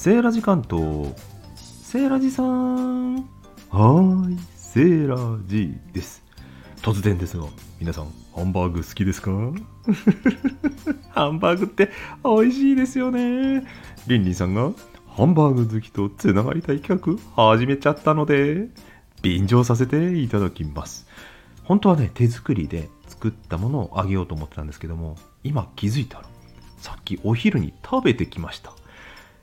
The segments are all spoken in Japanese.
セーラジ関東。セーラジさん。はーい、セーラジです。突然ですが、皆さん、ハンバーグ好きですか？ハンバーグって美味しいですよね。リンリンさんが、ハンバーグ好きとつながりたい企画始めちゃったので、便乗させていただきます。本当はね、手作りで作ったものをあげようと思ってたんですけども、今気づいたら、さっきお昼に食べてきました。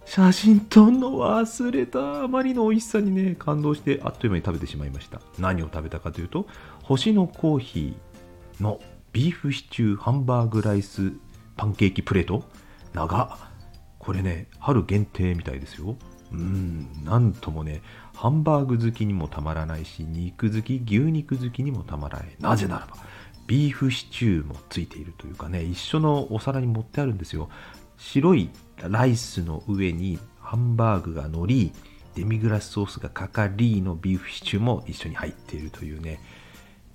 写真撮んの忘れた。あまりの美味しさにね感動してあっという間に食べてしまいました。何を食べたかというと星のコーヒーのビーフシチューハンバーグライスパンケーキプレート。長これね春限定みたいですよ。うんなんともねハンバーグ好きにもたまらないし肉好き牛肉好きにもたまらない。なぜならばビーフシチューもついているというかね一緒のお皿に盛ってあるんですよ。白いライスの上にハンバーグが乗りデミグラスソースがかかりのビーフシチューも一緒に入っているというね、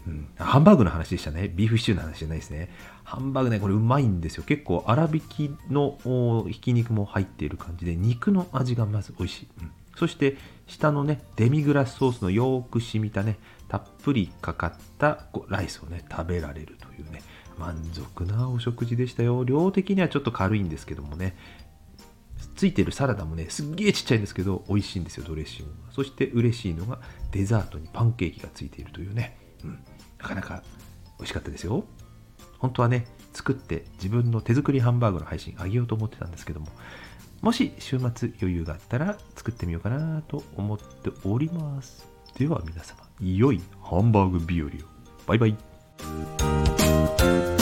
うん、ハンバーグの話でしたね。ビーフシチューの話じゃないですね。ハンバーグねこれうまいんですよ。結構粗挽きのひき肉も入っている感じで肉の味がまず美味しい、うん、そして下のねデミグラスソースのよく染みたねたっぷりかかったライスをね食べられるというね。満足なお食事でしたよ。量的にはちょっと軽いんですけどもね。ついてるサラダもねすっげえちっちゃいんですけど美味しいんですよドレッシングが。そして嬉しいのがデザートにパンケーキがついているというね、うん、なかなか美味しかったですよ。本当はね作って自分の手作りハンバーグの配信あげようと思ってたんですけども。もし週末余裕があったら作ってみようかなと思っております。では皆様良いハンバーグ日和を。バイバイ。Bye.